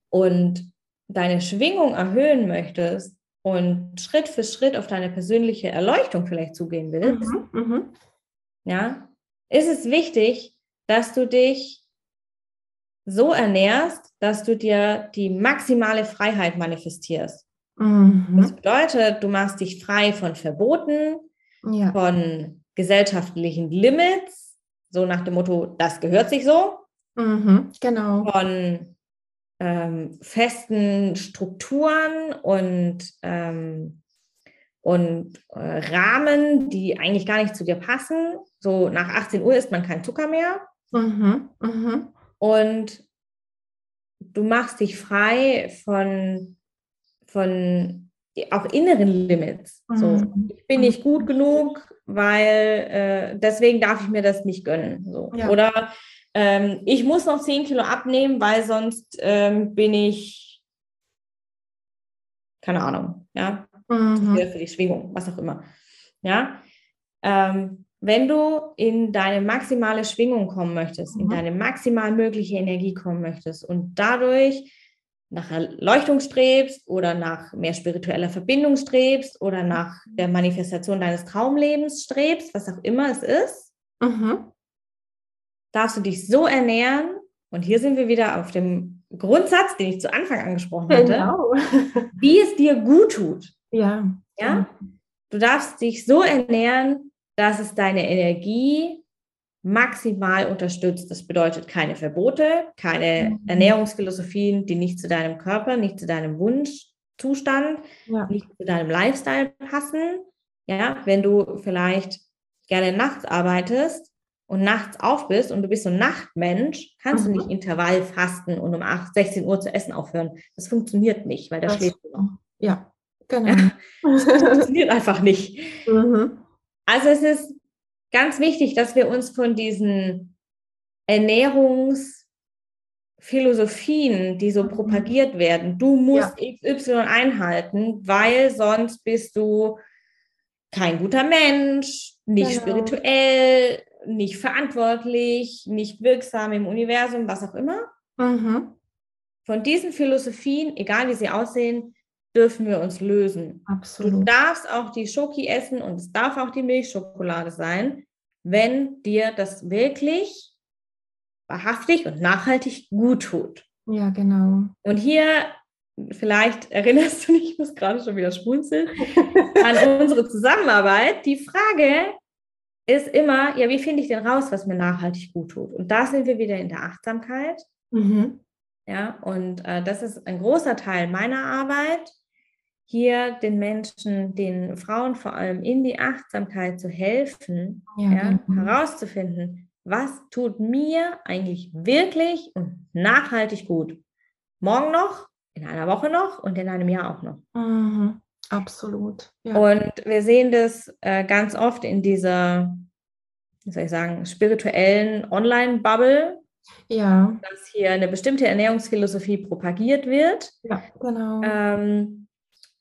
B: und deine Schwingung erhöhen möchtest und Schritt für Schritt auf deine persönliche Erleuchtung vielleicht zugehen willst, mhm, mhm. ja, ist es wichtig, dass du dich so ernährst, dass du dir die maximale Freiheit manifestierst. Mhm. Das bedeutet, du machst dich frei von Verboten, ja. von gesellschaftlichen Limits, so nach dem Motto, das gehört sich so.
A: Mhm, genau.
B: Von ähm, festen Strukturen und, ähm, und äh, Rahmen, die eigentlich gar nicht zu dir passen. So nach 18 Uhr isst man kein Zucker mehr. Mhm, mh. Und du machst dich frei von, von auch inneren Limits. So, mhm. ich bin nicht gut genug, weil äh, deswegen darf ich mir das nicht gönnen. So. Ja. Oder ähm, ich muss noch 10 Kilo abnehmen, weil sonst ähm, bin ich, keine Ahnung, ja, mhm. für die Schwingung, was auch immer. Ja, ähm, wenn du in deine maximale Schwingung kommen möchtest, mhm. in deine maximal mögliche Energie kommen möchtest und dadurch nach Erleuchtung strebst oder nach mehr spiritueller Verbindung strebst oder nach der Manifestation deines Traumlebens strebst, was auch immer es ist, mhm. Darfst du dich so ernähren. Und hier sind wir wieder auf dem Grundsatz, den ich zu Anfang angesprochen hatte, genau. wie es dir gut tut.
A: Ja.
B: ja. Du darfst dich so ernähren, dass es deine Energie maximal unterstützt. Das bedeutet keine Verbote, keine mhm. Ernährungsphilosophien, die nicht zu deinem Körper, nicht zu deinem Wunschzustand, ja. nicht zu deinem Lifestyle passen. Ja, wenn du vielleicht gerne nachts arbeitest und nachts auf bist und du bist so ein Nachtmensch, kannst mhm. du nicht Intervall fasten und um 8, 16 Uhr zu essen aufhören. Das funktioniert nicht, weil da schläfst du noch.
A: Ja, genau.
B: das funktioniert einfach nicht. Mhm. Also es ist ganz wichtig, dass wir uns von diesen Ernährungsphilosophien, die so mhm. propagiert werden, du musst ja. XY einhalten, weil sonst bist du kein guter Mensch, nicht genau. spirituell, nicht verantwortlich, nicht wirksam im Universum, was auch immer. Mhm. Von diesen Philosophien, egal wie sie aussehen, dürfen wir uns lösen. Absolut. Du darfst auch die Schoki essen und es darf auch die Milchschokolade sein, wenn dir das wirklich wahrhaftig und nachhaltig gut tut.
A: Ja, genau.
B: Und hier, vielleicht erinnerst du dich, ich muss gerade schon wieder schmunzeln, an unsere Zusammenarbeit. Die Frage ist immer, ja, wie finde ich denn raus, was mir nachhaltig gut tut? Und da sind wir wieder in der Achtsamkeit. Mhm. Ja, und äh, das ist ein großer Teil meiner Arbeit, hier den Menschen, den Frauen vor allem in die Achtsamkeit zu helfen, ja, ja, genau. herauszufinden, was tut mir eigentlich wirklich und nachhaltig gut. Morgen noch, in einer Woche noch und in einem Jahr auch noch.
A: Mhm. Absolut.
B: Ja. Und wir sehen das äh, ganz oft in dieser, wie soll ich sagen, spirituellen Online-Bubble. Ja. Dass hier eine bestimmte Ernährungsphilosophie propagiert wird. Ja, genau. Ähm,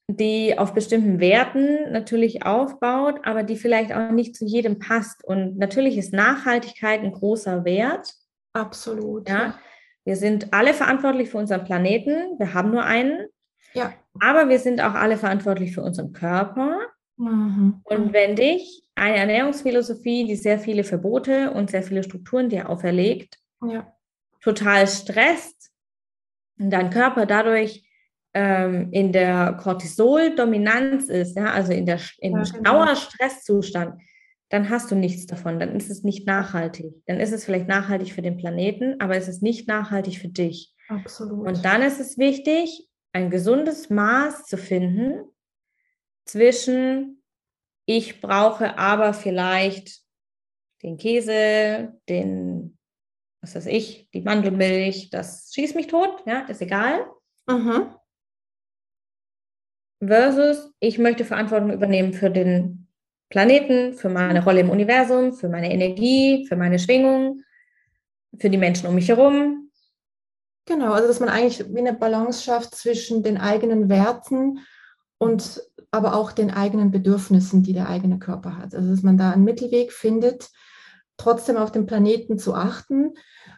B: die auf bestimmten Werten natürlich aufbaut, aber die vielleicht auch nicht zu jedem passt. Und natürlich ist Nachhaltigkeit ein großer Wert.
A: Absolut.
B: Ja. Wir sind alle verantwortlich für unseren Planeten. Wir haben nur einen. Ja. Aber wir sind auch alle verantwortlich für unseren Körper. Mhm. Und wenn dich eine Ernährungsphilosophie, die sehr viele Verbote und sehr viele Strukturen dir auferlegt, ja. total stresst und dein Körper dadurch ähm, in der Cortisol-Dominanz ist, ja, also in der in ja, genau. Dauerstresszustand, dann hast du nichts davon. Dann ist es nicht nachhaltig. Dann ist es vielleicht nachhaltig für den Planeten, aber es ist nicht nachhaltig für dich. Absolut. Und dann ist es wichtig, ein gesundes Maß zu finden zwischen ich brauche aber vielleicht den Käse, den, was weiß ich, die Mandelmilch, das schießt mich tot, ja, ist egal. Mhm versus ich möchte Verantwortung übernehmen für den Planeten, für meine Rolle im Universum, für meine Energie, für meine Schwingung, für die Menschen um mich herum.
A: Genau, also dass man eigentlich wie eine Balance schafft zwischen den eigenen Werten und aber auch den eigenen Bedürfnissen, die der eigene Körper hat. Also dass man da einen Mittelweg findet, trotzdem auf den Planeten zu achten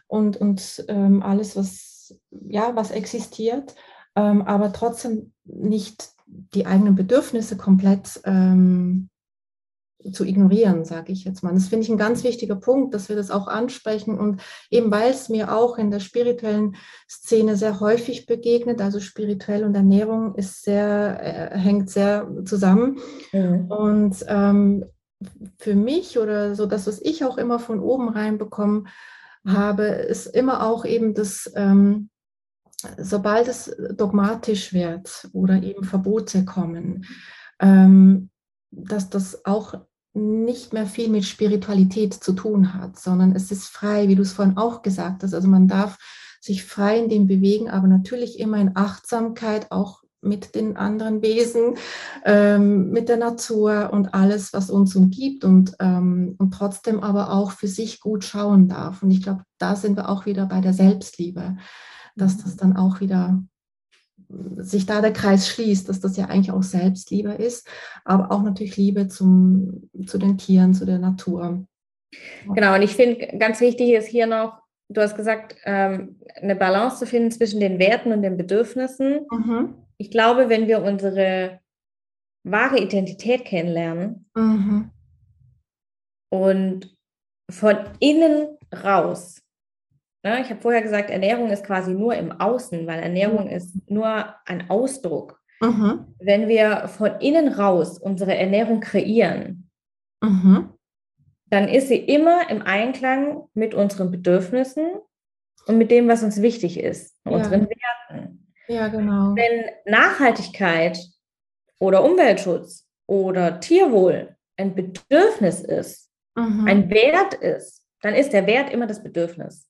A: und, und ähm, alles, was, ja, was existiert, ähm, aber trotzdem nicht die eigenen Bedürfnisse komplett ähm, zu ignorieren, sage ich jetzt mal. Das finde ich ein ganz wichtiger Punkt, dass wir das auch ansprechen und eben weil es mir auch in der spirituellen Szene sehr häufig begegnet, also spirituell und Ernährung ist sehr, äh, hängt sehr zusammen. Mhm. Und ähm, für mich oder so das, was ich auch immer von oben reinbekommen habe, ist immer auch eben das, ähm, sobald es dogmatisch wird oder eben Verbote kommen, ähm, dass das auch nicht mehr viel mit Spiritualität zu tun hat, sondern es ist frei, wie du es vorhin auch gesagt hast. Also man darf sich frei in dem bewegen, aber natürlich immer in Achtsamkeit, auch mit den anderen Wesen, ähm, mit der Natur und alles, was uns umgibt und, ähm, und trotzdem aber auch für sich gut schauen darf. Und ich glaube, da sind wir auch wieder bei der Selbstliebe dass das dann auch wieder sich da der Kreis schließt, dass das ja eigentlich auch Selbstliebe ist, aber auch natürlich Liebe zum, zu den Tieren, zu der Natur.
B: Genau, und ich finde, ganz wichtig ist hier noch, du hast gesagt, ähm, eine Balance zu finden zwischen den Werten und den Bedürfnissen. Mhm. Ich glaube, wenn wir unsere wahre Identität kennenlernen mhm. und von innen raus? Ich habe vorher gesagt, Ernährung ist quasi nur im Außen, weil Ernährung mhm. ist nur ein Ausdruck. Mhm. Wenn wir von innen raus unsere Ernährung kreieren, mhm. dann ist sie immer im Einklang mit unseren Bedürfnissen und mit dem, was uns wichtig ist, ja. unseren Werten.
A: Ja, genau.
B: Wenn Nachhaltigkeit oder Umweltschutz oder Tierwohl ein Bedürfnis ist, mhm. ein Wert ist, dann ist der Wert immer das Bedürfnis.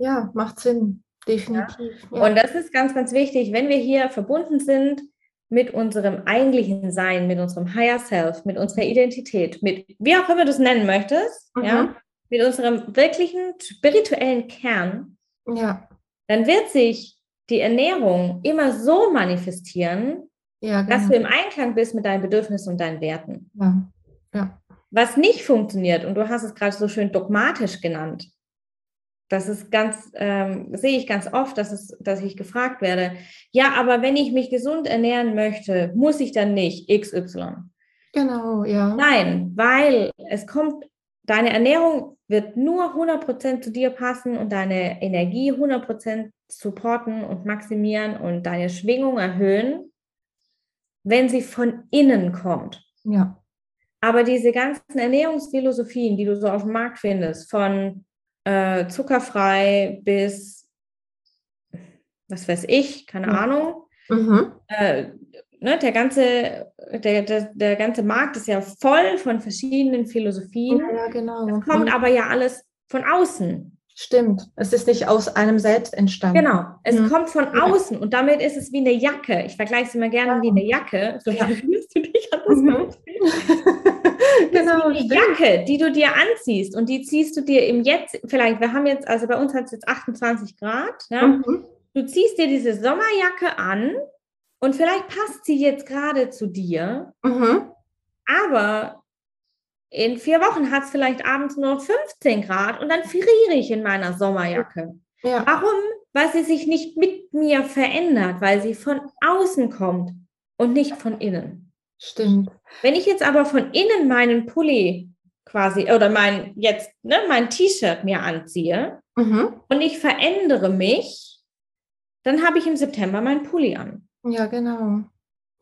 A: Ja, macht Sinn, definitiv.
B: Ja. Und das ist ganz, ganz wichtig, wenn wir hier verbunden sind mit unserem eigentlichen Sein, mit unserem Higher Self, mit unserer Identität, mit wie auch immer du es nennen möchtest, mhm. ja, mit unserem wirklichen spirituellen Kern, ja. dann wird sich die Ernährung immer so manifestieren, ja, genau. dass du im Einklang bist mit deinen Bedürfnissen und deinen Werten.
A: Ja. ja.
B: Was nicht funktioniert, und du hast es gerade so schön dogmatisch genannt, das ist ganz, ähm, sehe ich ganz oft, dass, es, dass ich gefragt werde, ja, aber wenn ich mich gesund ernähren möchte, muss ich dann nicht XY?
A: Genau, ja.
B: Nein, weil es kommt, deine Ernährung wird nur 100% zu dir passen und deine Energie 100% supporten und maximieren und deine Schwingung erhöhen, wenn sie von innen kommt.
A: Ja.
B: Aber diese ganzen Ernährungsphilosophien, die du so auf dem Markt findest, von äh, zuckerfrei bis, was weiß ich, keine ja. Ahnung. Mhm. Äh, ne, der, ganze, der, der, der ganze Markt ist ja voll von verschiedenen Philosophien.
A: Ja, genau.
B: Das kommt mhm. aber ja alles von außen.
A: Stimmt, es ist nicht aus einem selbst entstanden.
B: Genau, es mhm. kommt von außen und damit ist es wie eine Jacke. Ich vergleiche es immer gerne ja. wie eine Jacke. So ja. du dich an das mhm. genau. Eine Jacke, die du dir anziehst und die ziehst du dir im Jetzt, vielleicht, wir haben jetzt, also bei uns hat es jetzt 28 Grad, ja? Mhm. du ziehst dir diese Sommerjacke an und vielleicht passt sie jetzt gerade zu dir, mhm. aber in vier Wochen hat es vielleicht abends nur 15 Grad und dann friere ich in meiner Sommerjacke. Ja. Warum? Weil sie sich nicht mit mir verändert, weil sie von außen kommt und nicht von innen.
A: Stimmt.
B: Wenn ich jetzt aber von innen meinen Pulli quasi oder mein jetzt ne, mein T-Shirt mir anziehe mhm. und ich verändere mich, dann habe ich im September meinen Pulli an.
A: Ja, genau.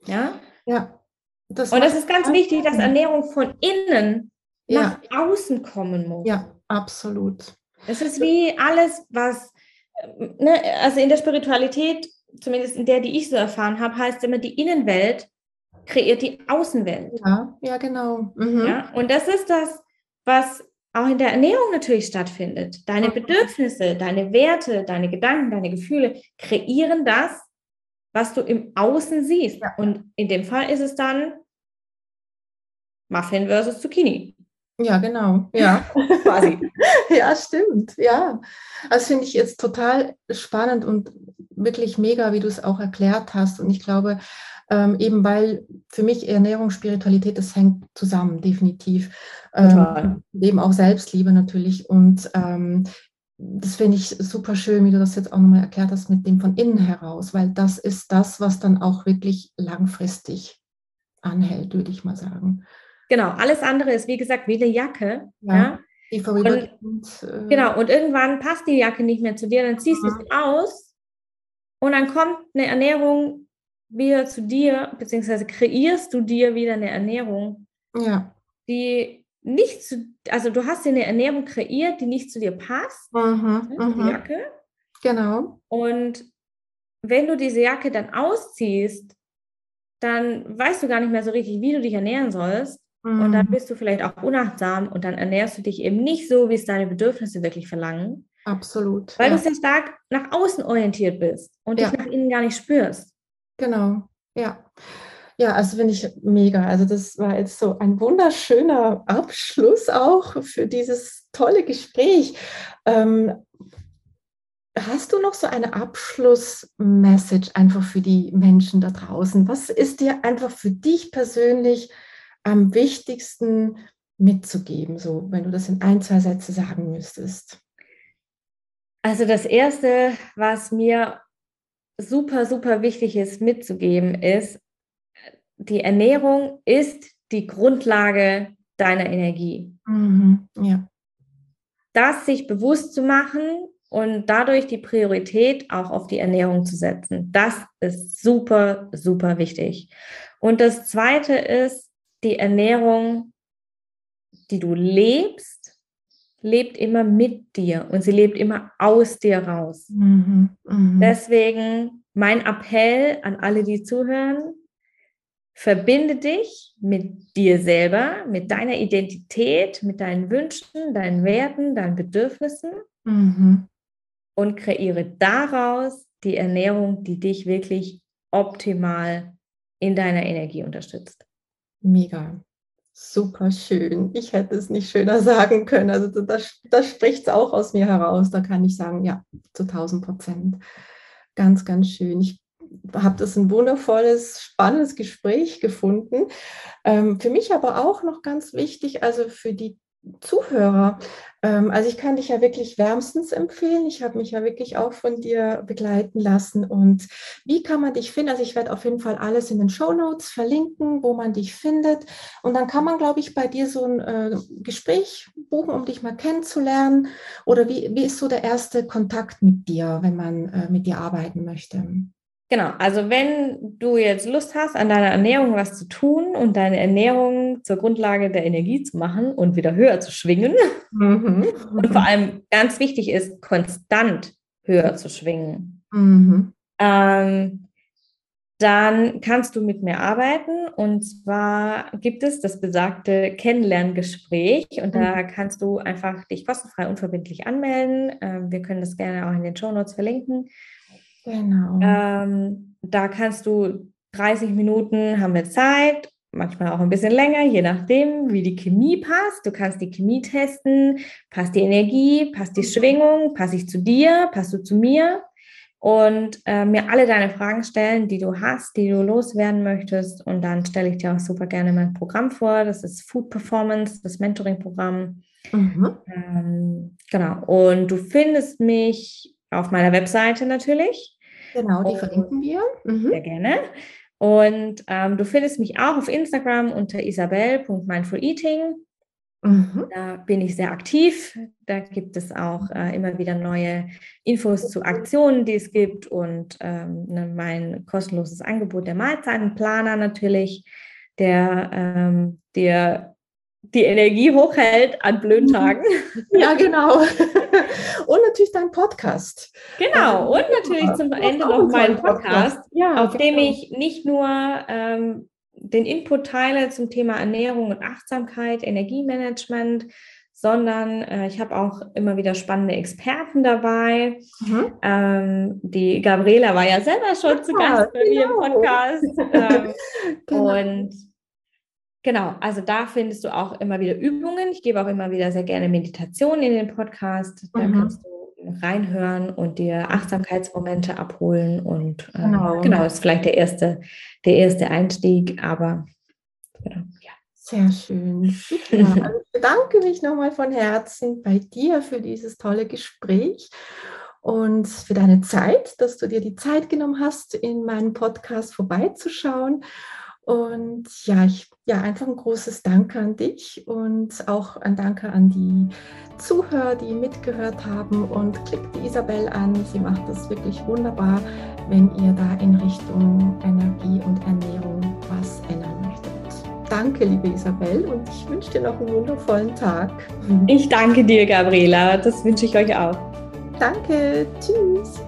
B: Ja.
A: Ja.
B: Das und das ist ganz wichtig, dass Ernährung von innen ja. nach außen kommen muss.
A: Ja, absolut.
B: Es ist wie alles, was, ne, also in der Spiritualität, zumindest in der, die ich so erfahren habe, heißt immer, die Innenwelt kreiert die Außenwelt.
A: Ja, ja genau.
B: Mhm. Ja, und das ist das, was auch in der Ernährung natürlich stattfindet. Deine Bedürfnisse, deine Werte, deine Gedanken, deine Gefühle kreieren das, was du im Außen siehst. Ja. Und in dem Fall ist es dann Muffin versus Zucchini.
A: Ja, genau. Ja, quasi. ja, stimmt. Ja, das finde ich jetzt total spannend und wirklich mega, wie du es auch erklärt hast. Und ich glaube, ähm, eben weil für mich Ernährung, Spiritualität, das hängt zusammen, definitiv. Ähm, eben auch Selbstliebe natürlich. Und ähm, das finde ich super schön, wie du das jetzt auch nochmal erklärt hast mit dem von innen heraus, weil das ist das, was dann auch wirklich langfristig anhält, würde ich mal sagen.
B: Genau, alles andere ist wie gesagt wie eine Jacke. Ja, ja? Die vorübergehend. Und, äh, genau, und irgendwann passt die Jacke nicht mehr zu dir, dann ziehst du sie aus und dann kommt eine Ernährung wieder zu dir, beziehungsweise kreierst du dir wieder eine Ernährung,
A: ja.
B: die nicht zu, also du hast dir eine Ernährung kreiert, die nicht zu dir passt,
A: mhm,
B: ne, die mhm. Jacke.
A: Genau.
B: Und wenn du diese Jacke dann ausziehst, dann weißt du gar nicht mehr so richtig, wie du dich ernähren sollst. Mhm. Und dann mhm. bist du vielleicht auch unachtsam und dann ernährst du dich eben nicht so, wie es deine Bedürfnisse wirklich verlangen.
A: Absolut.
B: Weil ja. du sehr stark nach außen orientiert bist und ja. dich nach innen gar nicht spürst.
A: Genau, ja. Ja, also finde ich mega. Also das war jetzt so ein wunderschöner Abschluss auch für dieses tolle Gespräch. Ähm, hast du noch so eine Abschlussmessage einfach für die Menschen da draußen? Was ist dir einfach für dich persönlich am wichtigsten mitzugeben, so wenn du das in ein, zwei Sätze sagen müsstest?
B: Also das Erste, was mir super, super wichtig ist mitzugeben, ist, die Ernährung ist die Grundlage deiner Energie.
A: Mhm, ja.
B: Das sich bewusst zu machen und dadurch die Priorität auch auf die Ernährung zu setzen, das ist super, super wichtig. Und das Zweite ist, die Ernährung, die du lebst, lebt immer mit dir und sie lebt immer aus dir raus. Mhm, mh. Deswegen mein Appell an alle, die zuhören, Verbinde dich mit dir selber, mit deiner Identität, mit deinen Wünschen, deinen Werten, deinen Bedürfnissen mhm. und kreiere daraus die Ernährung, die dich wirklich optimal in deiner Energie unterstützt.
A: Mega. Super schön. Ich hätte es nicht schöner sagen können. Also das, das spricht es auch aus mir heraus. Da kann ich sagen, ja, zu 1000 Prozent. Ganz, ganz schön. Ich habe das ein wundervolles, spannendes Gespräch gefunden. Ähm, für mich aber auch noch ganz wichtig, also für die Zuhörer. Ähm, also ich kann dich ja wirklich wärmstens empfehlen. Ich habe mich ja wirklich auch von dir begleiten lassen. Und wie kann man dich finden? Also ich werde auf jeden Fall alles in den Show Notes verlinken, wo man dich findet. Und dann kann man, glaube ich, bei dir so ein äh, Gespräch buchen, um dich mal kennenzulernen. Oder wie, wie ist so der erste Kontakt mit dir, wenn man äh, mit dir arbeiten möchte?
B: Genau, also wenn du jetzt Lust hast, an deiner Ernährung was zu tun und deine Ernährung zur Grundlage der Energie zu machen und wieder höher zu schwingen mhm. und vor allem ganz wichtig ist, konstant höher zu schwingen, mhm. ähm, dann kannst du mit mir arbeiten und zwar gibt es das besagte Kennenlerngespräch und da mhm. kannst du einfach dich kostenfrei unverbindlich anmelden. Ähm, wir können das gerne auch in den Show Notes verlinken. Genau. Ähm, da kannst du 30 Minuten haben wir Zeit, manchmal auch ein bisschen länger, je nachdem, wie die Chemie passt. Du kannst die Chemie testen, passt die Energie, passt die Schwingung, passe ich zu dir, passt du zu mir und äh, mir alle deine Fragen stellen, die du hast, die du loswerden möchtest. Und dann stelle ich dir auch super gerne mein Programm vor. Das ist Food Performance, das Mentoring-Programm. Mhm. Ähm, genau. Und du findest mich auf meiner Webseite natürlich.
A: Genau, die und, verlinken wir.
B: Mhm. Sehr gerne. Und ähm, du findest mich auch auf Instagram unter isabel.mindfuleating. Mhm. Da bin ich sehr aktiv. Da gibt es auch äh, immer wieder neue Infos zu Aktionen, die es gibt und ähm, ne, mein kostenloses Angebot der Mahlzeitenplaner natürlich, der ähm, dir die Energie hochhält an blöden mhm. Tagen.
A: Ja, genau. Und natürlich dein Podcast.
B: Genau. Und natürlich zum Ende noch mein Podcast, ja, auf genau. dem ich nicht nur ähm, den Input teile zum Thema Ernährung und Achtsamkeit, Energiemanagement, sondern äh, ich habe auch immer wieder spannende Experten dabei. Mhm. Ähm, die Gabriela war ja selber schon ja, zu Gast bei genau. mir im genau. Podcast. Ähm, genau. Und Genau, also da findest du auch immer wieder Übungen. Ich gebe auch immer wieder sehr gerne Meditationen in den Podcast. Da mhm. kannst du reinhören und dir Achtsamkeitsmomente abholen. Und äh, genau. genau, ist vielleicht der erste, der erste Einstieg, aber
A: genau, ja. Sehr schön. Ja, also ich bedanke mich nochmal von Herzen bei dir für dieses tolle Gespräch und für deine Zeit, dass du dir die Zeit genommen hast, in meinen Podcast vorbeizuschauen. Und ja, ich, ja, einfach ein großes Danke an dich und auch ein Danke an die Zuhörer, die mitgehört haben. Und klickt die Isabel an. Sie macht das wirklich wunderbar, wenn ihr da in Richtung Energie und Ernährung was ändern möchtet. Danke, liebe Isabel, und ich wünsche dir noch einen wundervollen Tag.
B: Ich danke dir, Gabriela. Das wünsche ich euch auch.
A: Danke. Tschüss.